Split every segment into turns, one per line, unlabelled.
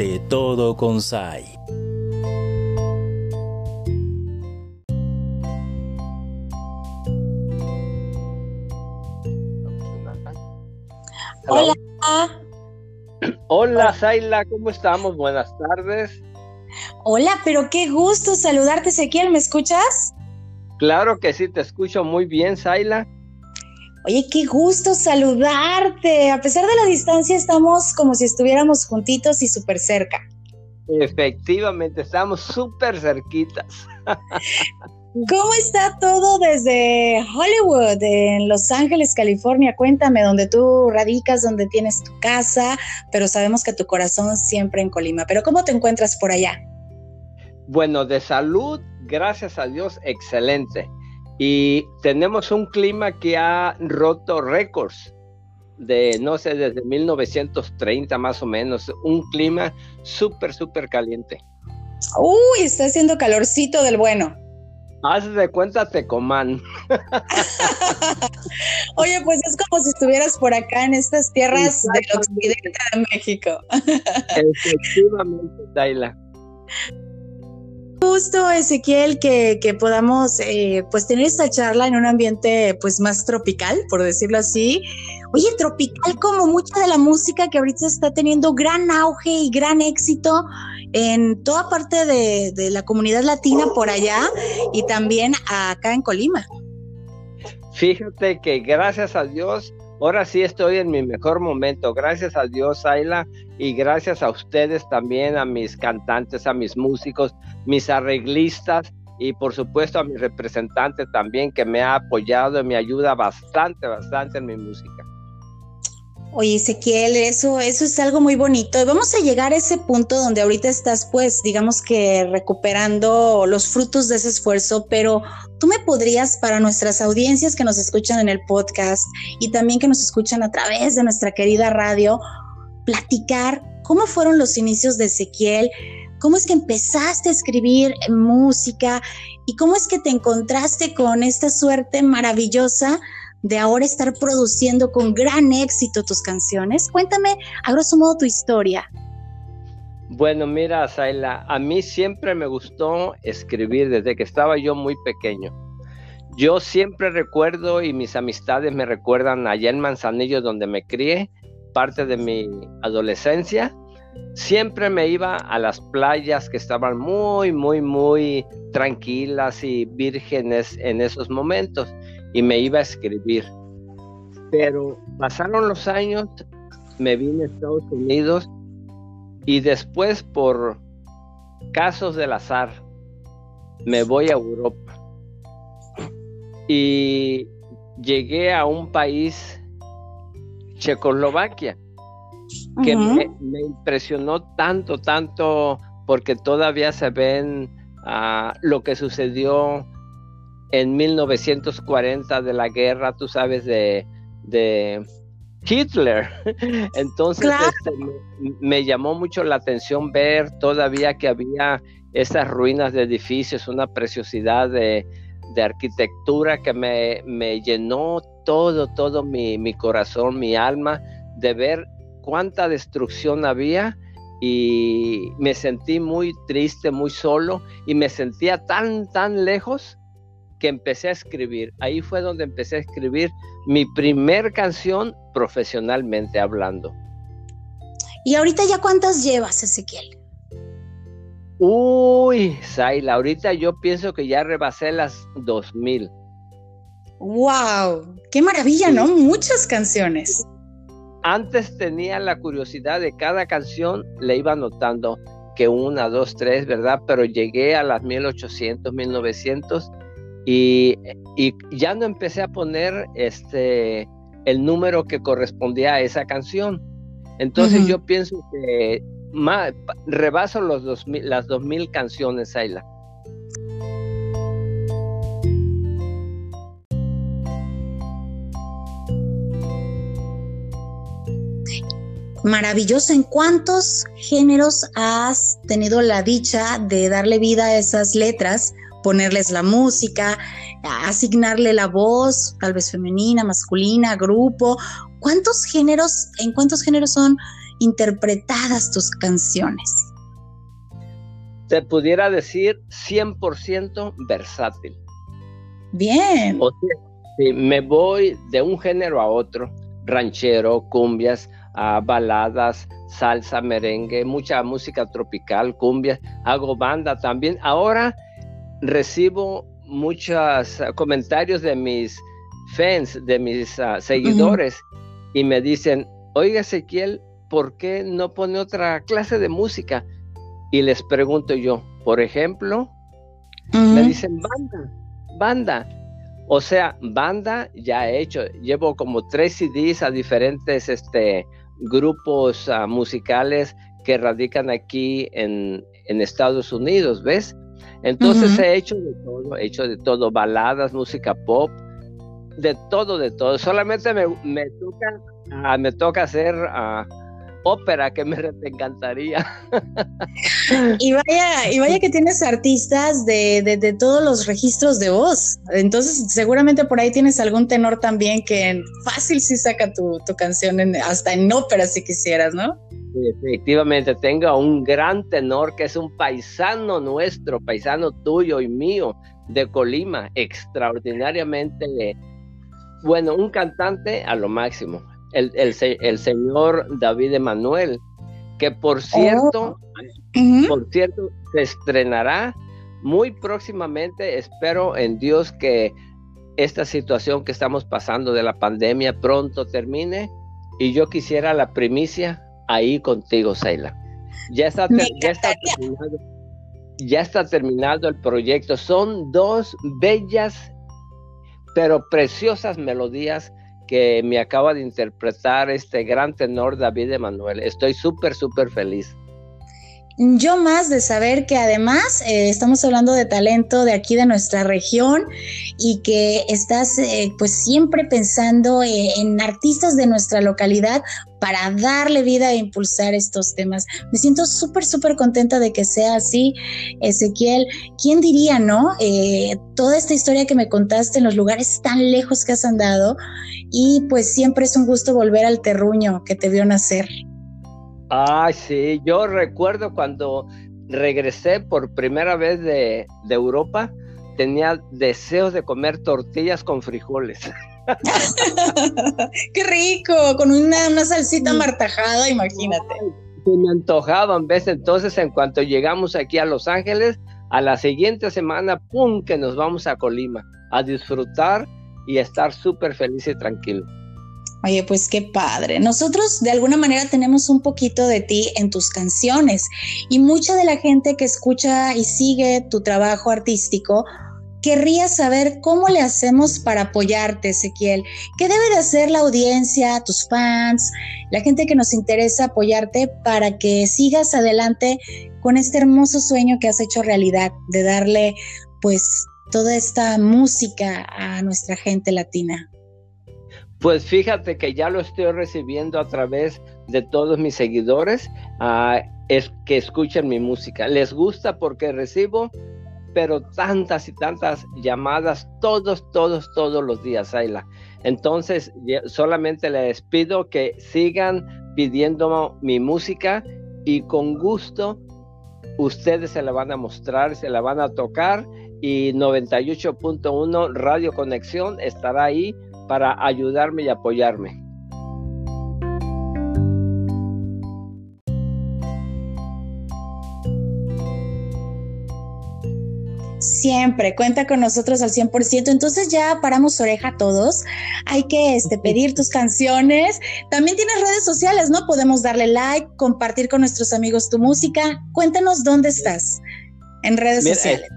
De todo con Sai.
Hola.
Hola, Zaila, ¿cómo estamos? Buenas tardes.
Hola, pero qué gusto saludarte, Ezequiel, ¿me escuchas?
Claro que sí, te escucho muy bien, Zaila.
Oye, qué gusto saludarte. A pesar de la distancia, estamos como si estuviéramos juntitos y súper cerca.
Efectivamente, estamos súper cerquitas.
¿Cómo está todo desde Hollywood, en Los Ángeles, California? Cuéntame, donde tú radicas, donde tienes tu casa, pero sabemos que tu corazón siempre en Colima. Pero ¿cómo te encuentras por allá?
Bueno, de salud, gracias a Dios, excelente. Y tenemos un clima que ha roto récords de, no sé, desde 1930 más o menos. Un clima súper, súper caliente.
Uy, está haciendo calorcito del bueno.
Haz de cuenta Tecomán.
Oye, pues es como si estuvieras por acá en estas tierras del occidente de México.
Efectivamente, Daila.
Justo, Ezequiel, que, que podamos eh, pues tener esta charla en un ambiente pues más tropical, por decirlo así. Oye, tropical como mucha de la música que ahorita está teniendo gran auge y gran éxito en toda parte de, la comunidad latina por allá y también acá en Colima.
Fíjate que gracias a Dios, ahora sí estoy en mi mejor momento. Gracias a Dios, Ayla, y gracias a ustedes también, a mis cantantes, a mis músicos, mis arreglistas y por supuesto a mi representante también que me ha apoyado y me ayuda bastante, bastante en mi música.
Oye, Ezequiel, eso, eso es algo muy bonito. Vamos a llegar a ese punto donde ahorita estás, pues, digamos que recuperando los frutos de ese esfuerzo, pero tú me podrías, para nuestras audiencias que nos escuchan en el podcast y también que nos escuchan a través de nuestra querida radio, platicar cómo fueron los inicios de Ezequiel, cómo es que empezaste a escribir música y cómo es que te encontraste con esta suerte maravillosa de ahora estar produciendo con gran éxito tus canciones. Cuéntame a grosso modo tu historia.
Bueno, mira, Zayla, a mí siempre me gustó escribir desde que estaba yo muy pequeño. Yo siempre recuerdo y mis amistades me recuerdan allá en Manzanillo donde me crié, parte de mi adolescencia. Siempre me iba a las playas que estaban muy, muy, muy tranquilas y vírgenes en esos momentos y me iba a escribir. Pero pasaron los años, me vine a Estados Unidos y después por casos del azar me voy a Europa. Y llegué a un país, Checoslovaquia, que me, impresionó tanto, tanto, porque todavía se ven ah, lo que sucedió en 1940 de la guerra, tú sabes, de, Hitler. Entonces este, me, llamó mucho la atención ver todavía que había esas ruinas de edificios, una preciosidad de, arquitectura que me, llenó todo, todo mi, mi corazón, mi alma, de ver cuánta destrucción había y me sentí muy triste, muy solo y me sentía tan, tan lejos que empecé a escribir. Ahí fue donde empecé a escribir mi primer canción profesionalmente hablando.
¿Y ahorita ya cuántas llevas, Ezequiel?
Uy, Saila, ahorita yo pienso que ya rebasé las 2000.
¡Wow! ¡Qué maravilla, ¿no? Muchas canciones.
Antes tenía la curiosidad de cada canción, le iba notando que una, dos, tres, ¿verdad? Pero llegué a las 1800, 1900 y, ya no empecé a poner este, el número que correspondía a esa canción. Entonces yo pienso que rebaso los dos las dos mil canciones, Ayla.
Maravilloso. ¿En cuántos géneros has tenido la dicha de darle vida a esas letras? Ponerles la música, asignarle la voz, tal vez femenina, masculina, grupo. ¿cuántos géneros, en cuántos géneros son interpretadas tus canciones?
Te pudiera decir 100% versátil.
Bien.
O sea, me voy de un género a otro, ranchero, cumbias, a baladas, salsa, merengue, mucha música tropical, cumbias, hago banda también. Ahora recibo muchos comentarios de mis fans, de mis ah, seguidores, y me dicen, oiga Ezequiel, ¿por qué no pone otra clase de música? Y les pregunto yo, por ejemplo, me dicen banda, banda. O sea, banda ya he hecho, llevo como tres CDs a diferentes este, grupos ah, musicales que radican aquí en, en, Estados Unidos, ¿ves? Entonces he hecho de todo, he hecho de todo, baladas, música pop, de todo, de todo. Solamente me, me toca, ah, me toca hacer uh, ópera que me encantaría.
y vaya, y vaya que tienes artistas de, de, todos los registros de voz. Entonces, seguramente por ahí tienes algún tenor también que fácil sí saca tu, tu canción hasta en ópera si quisieras, ¿no?
Efectivamente, tengo un gran tenor que es un paisano nuestro, paisano tuyo y mío de Colima, extraordinariamente bueno, un cantante a lo máximo el, el, señor David Emanuel, que por cierto, oh. por cierto, se estrenará muy próximamente. Espero en Dios que esta situación que estamos pasando de la pandemia pronto termine y yo quisiera la primicia ahí contigo, Seila. Ya está, ya está terminado. Ya está terminado el proyecto. Son dos bellas pero preciosas melodías que me acaba de interpretar este gran tenor David Emanuel. Estoy súper, súper feliz.
Yo más de saber que además eh, estamos hablando de talento de aquí de nuestra región y que estás eh, pues siempre pensando eh, en artistas de nuestra localidad para darle vida e impulsar estos temas. Me siento súper, súper contenta de que sea así, Ezequiel. ¿Quién diría, no? toda esta historia que me contaste en los lugares tan lejos que has andado y pues siempre es un gusto volver al terruño que te vio nacer.
Ay, sí, yo recuerdo cuando regresé por primera vez de, Europa, tenía deseos de comer tortillas con frijoles.
¡Qué rico! Con una, una salsita martajada, imagínate.
Se me antojaban, ¿ves? Entonces, en cuanto llegamos aquí a Los Ángeles, a la siguiente semana, ¡pum! que nos vamos a Colima a disfrutar y estar súper feliz y tranquilo.
Oye, pues qué padre. Nosotros de alguna manera tenemos un poquito de ti en tus canciones y mucha de la gente que escucha y sigue tu trabajo artístico querría saber cómo le hacemos para apoyarte, Ezequiel. ¿Qué debe de hacer la audiencia, tus fans, la gente que nos interesa apoyarte para que sigas adelante con este hermoso sueño que has hecho realidad de darle pues toda esta música a nuestra gente latina?
Pues fíjate que ya lo estoy recibiendo a través de todos mis seguidores ah, que escuchen mi música. Les gusta porque recibo, pero tantas y tantas llamadas todos, todos, todos los días, Ayla. Entonces, solamente les pido que sigan pidiendo mi música y con gusto ustedes se la van a mostrar, se la van a tocar y 98.1 Radio Conexión estará ahí para ayudarme y apoyarme.
Siempre, cuenta con nosotros al 100%. Entonces ya paramos oreja todos. Hay que este, pedir tus canciones. También tienes redes sociales, ¿no? Podemos darle like, compartir con nuestros amigos tu música. Cuéntanos dónde estás en redes sociales.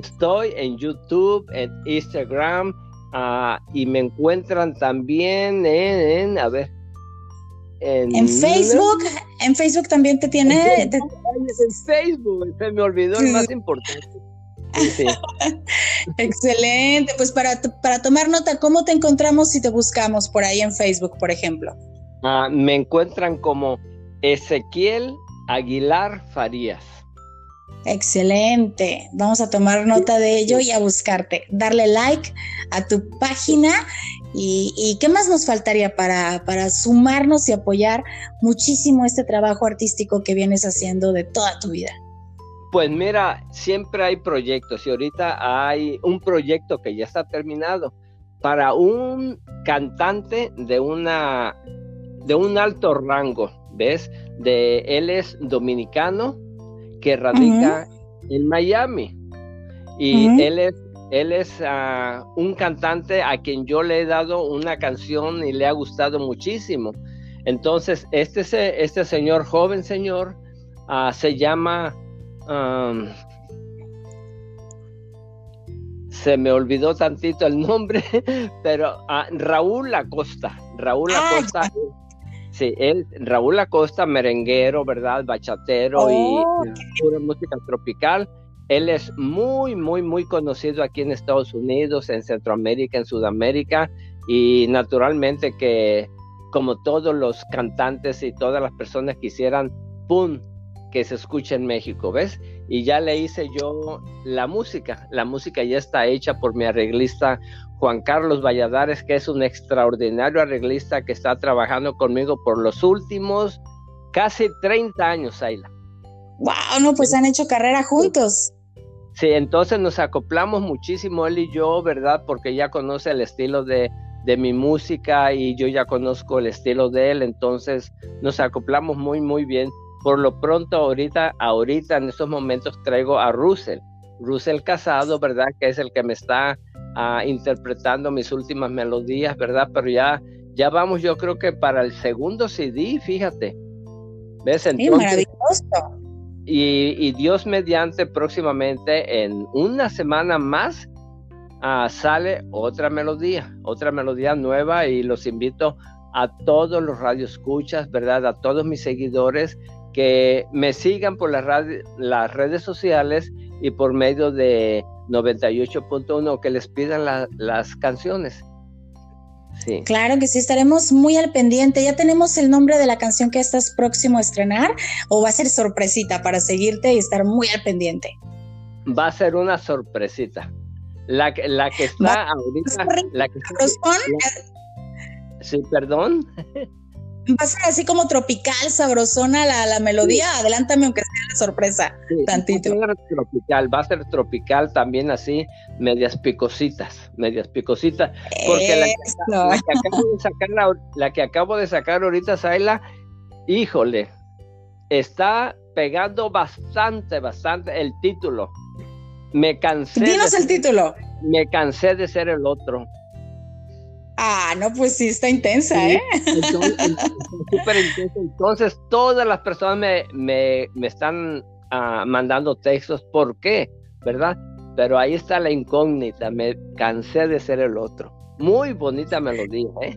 Estoy en YouTube, en Instagram, Ah, y me encuentran también en, a ver.
En, Facebook, en Facebook también te tiene. En,
Facebook, se me olvidó el más importante.
Excelente, pues para, para tomar nota, ¿cómo te encontramos si te buscamos por ahí en Facebook, por ejemplo?
Ah, me encuentran como Ezequiel Aguilar Farías.
Excelente. Vamos a tomar nota de ello y a buscarte. Darle like a tu página ¿Y, qué más nos faltaría para, para sumarnos y apoyar muchísimo este trabajo artístico que vienes haciendo de toda tu vida?
Pues mira, siempre hay proyectos y ahorita hay un proyecto que ya está terminado para un cantante de una de un alto rango, ¿ves? De él es dominicano que radica en Miami y él es él es ah, un cantante a quien yo le he dado una canción y le ha gustado muchísimo. Entonces, este, este señor, joven señor, ah, se llama se me olvidó tantito el nombre, pero ah, Raúl Acosta. Raúl ah, Acosta. Sí, él, Raúl Acosta, merenguero, ¿verdad? Bachatero y pura música tropical. Él es muy, muy, muy conocido aquí en Estados Unidos, en Centroamérica, en Sudamérica y naturalmente que como todos los cantantes y todas las personas quisieran, ¡pum!, que se escuche en México, ¿ves? Y ya le hice yo la música. La música ya está hecha por mi arreglista Juan Carlos Valladares, que es un extraordinario arreglista que está trabajando conmigo por los últimos casi 30 años, Ayla.
Wow, no, pues han hecho carrera juntos.
Sí, entonces nos acoplamos muchísimo él y yo, ¿verdad? Porque ya conoce el estilo de, de mi música y yo ya conozco el estilo de él, entonces nos acoplamos muy, muy bien. Por lo pronto, ahorita, ahorita en estos momentos traigo a Russell, Russell Casado, ¿verdad? Que es el que me está interpretando mis últimas melodías, ¿verdad? Pero ya, ya vamos, yo creo que para el segundo CD, fíjate.
¿Ves? Entonces, maravilloso.
Y, y, Dios mediante próximamente, en una semana más, ah, sale otra melodía, otra melodía nueva y los invito a todos los radioescuchas, ¿verdad? A todos mis seguidores que me sigan por las, las redes sociales y por medio de 98.1 que les pidan las canciones.
Sí. Claro que sí, estaremos muy al pendiente. ¿Ya tenemos el nombre de la canción que estás próximo a estrenar o va a ser sorpresita para seguirte y estar muy al pendiente?
Va a ser una sorpresita. La, la que está ahorita... La que sí, perdón.
Va a ser así como tropical, sabrosona la, la melodía. Adelántame aunque sea la sorpresa, tantito.
Va a ser tropical, va a ser tropical también así, medias picositas, medias picositas. Porque la, que acabo de sacar, la, que acabo de sacar ahorita, Saila, híjole, está pegando bastante, bastante el título. Me cansé.
Dinos el título.
Me cansé de ser el otro.
Ah, no, pues sí, está intensa, ¿eh?
Entonces, todas las personas me, me, me están ah, mandando textos. ¿Por qué? ¿Verdad? Pero ahí está la incógnita. Me cansé de ser el otro. Muy bonita melodía, ¿eh?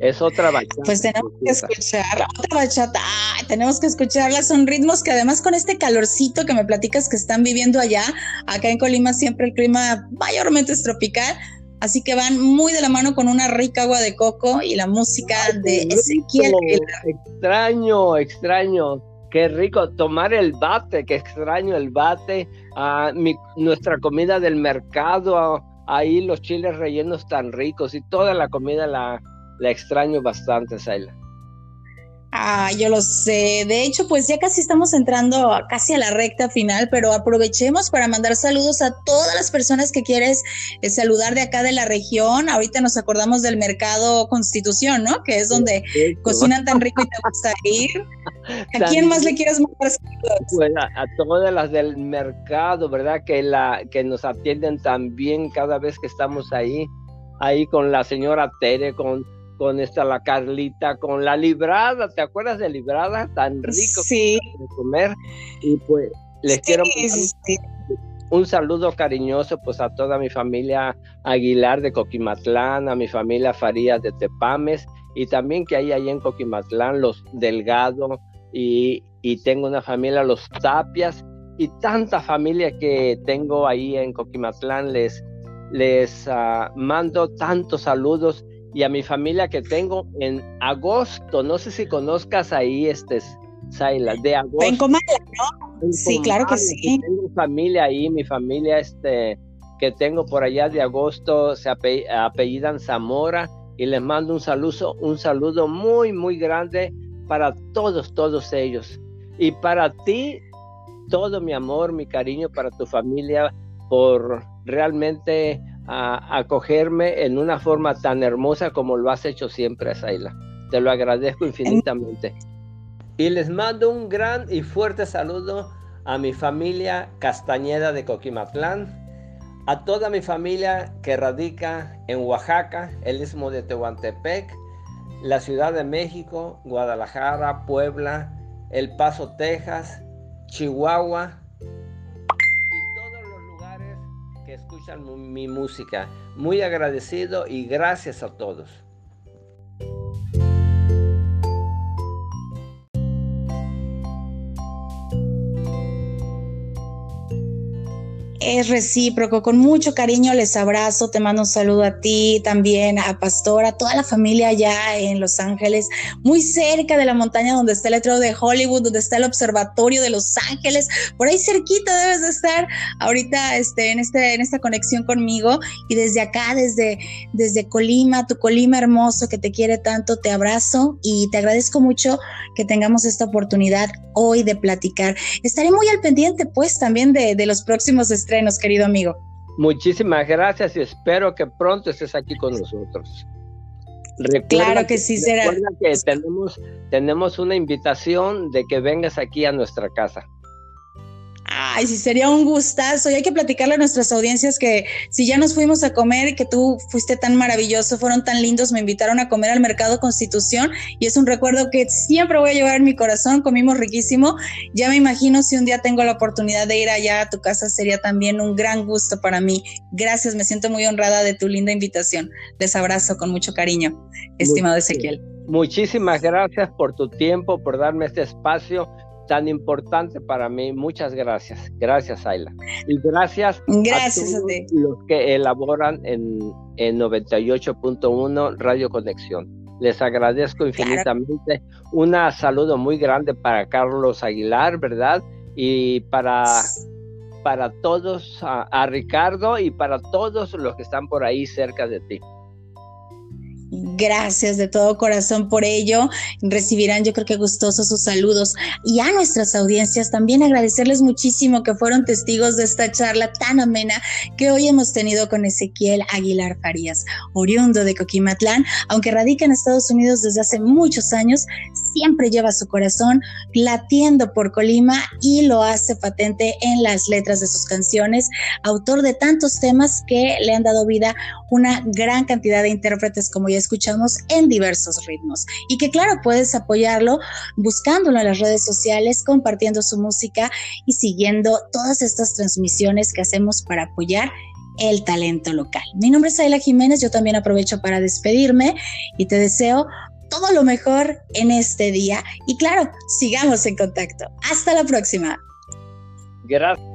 Es otra bachata.
Pues tenemos que escuchar otra bachata. tenemos que escucharla. Son ritmos que además con este calorcito que me platicas que están viviendo allá, acá en Colima siempre el clima mayormente es tropical, Así que van muy de la mano con una rica agua de coco y la música de Ezequiel.
Extraño, extraño. Qué rico tomar el bate, qué extraño el bate. Ah, nuestra comida del mercado, ahí los chiles rellenos tan ricos y toda la comida la, la extraño bastante, Saila.
Ah, yo lo sé. De hecho, pues ya casi estamos entrando casi a la recta final, pero aprovechemos para mandar saludos a todas las personas que quieres eh, saludar de acá de la región. Ahorita nos acordamos del mercado Constitución, ¿no? Que es donde cocinan tan rico y te gusta ir. ¿A quién más le quieres mandar saludos?
Pues a, todas las del mercado, ¿verdad? Que la que nos atienden tan bien cada vez que estamos ahí, ahí con la señora Tere, con con esta la Carlita, con la librada, ¿te acuerdas de librada? Tan rico
sí.
de comer. Y pues les quiero un saludo cariñoso pues a toda mi familia Aguilar de Coquimatlán, a mi familia Farías de Tepames y también que hay ahí en Coquimatlán los Delgado y, tengo una familia los Tapias y tanta familia que tengo ahí en Coquimatlán les les ah, mando tantos saludos y a mi familia que tengo en agosto. No sé si conozcas ahí, este, Saila, de agosto.
En Comala, ¿no? sí, claro que sí.
Tengo familia ahí, mi familia, este, que tengo por allá de agosto se apellidan Zamora y les mando un saludo, un saludo muy, muy grande para todos, todos ellos. Y para ti, todo mi amor, mi cariño para tu familia, por realmente acogerme en una forma tan hermosa como lo has hecho siempre, Zaila. Te lo agradezco infinitamente. Y les mando un gran y fuerte saludo a mi familia Castañeda de Coquimatlán, a toda mi familia que radica en Oaxaca, el istmo de Tehuantepec, la Ciudad de México, Guadalajara, Puebla, El Paso, Texas, Chihuahua escuchan mi música. Muy agradecido y gracias a todos.
Es recíproco, con mucho cariño les abrazo, te mando un saludo a ti, también a Pastor, a toda la familia allá en Los Ángeles, muy cerca de la montaña donde está el letrero de Hollywood, donde está el observatorio de Los Ángeles, por ahí cerquita debes de estar ahorita este, en, este, en esta conexión conmigo y desde acá, desde, desde Colima, tu Colima hermoso que te quiere tanto, te abrazo y te agradezco mucho que tengamos esta oportunidad hoy de platicar. Estaré muy al pendiente pues también de, los próximos querido amigo.
Muchísimas gracias y espero que pronto estés aquí con nosotros.
claro que, sí será.
que tenemos, tenemos una invitación de que vengas aquí a nuestra casa.
Ay, sí, sería un gustazo. Y hay que platicarle a nuestras audiencias que si ya nos fuimos a comer y que tú fuiste tan maravilloso, fueron tan lindos, me invitaron a comer al Mercado Constitución y es un recuerdo que siempre voy a llevar en mi corazón. Comimos riquísimo. Ya me imagino si un día tengo la oportunidad de ir allá a tu casa, sería también un gran gusto para mí. Gracias, me siento muy honrada de tu linda invitación. Les abrazo con mucho cariño, estimado Ezequiel.
Muchísimas gracias por tu tiempo, por darme este espacio tan importante para mí. Muchas gracias. Gracias, Ayla. Y gracias,
gracias
a, todos los que elaboran en, en 98.1 Radio Conexión. Les agradezco infinitamente. Un saludo muy grande para Carlos Aguilar, ¿verdad? Y para, para todos, a Ricardo y para todos los que están por ahí cerca de ti.
Gracias de todo corazón por ello. Recibirán yo creo que gustosos sus saludos. Y a nuestras audiencias también agradecerles muchísimo que fueron testigos de esta charla tan amena que hoy hemos tenido con Ezequiel Aguilar Farías, oriundo de Coquimatlán, aunque radica en Estados Unidos desde hace muchos años, siempre lleva su corazón latiendo por Colima y lo hace patente en las letras de sus canciones, autor de tantos temas que le han dado vida una gran cantidad de intérpretes como ya escuchamos en diversos ritmos y que claro, puedes apoyarlo buscándolo en las redes sociales, compartiendo su música y siguiendo todas estas transmisiones que hacemos para apoyar el talento local. Mi nombre es Ayla Jiménez, yo también aprovecho para despedirme y te deseo todo lo mejor en este día y claro, sigamos en contacto. Hasta la próxima.
Gracias.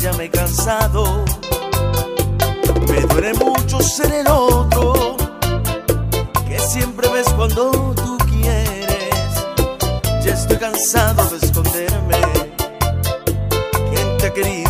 Ya me he cansado. Me duele mucho ser el otro que siempre ves cuando tú quieres. Ya estoy cansado de esconderme. Quien te ha querido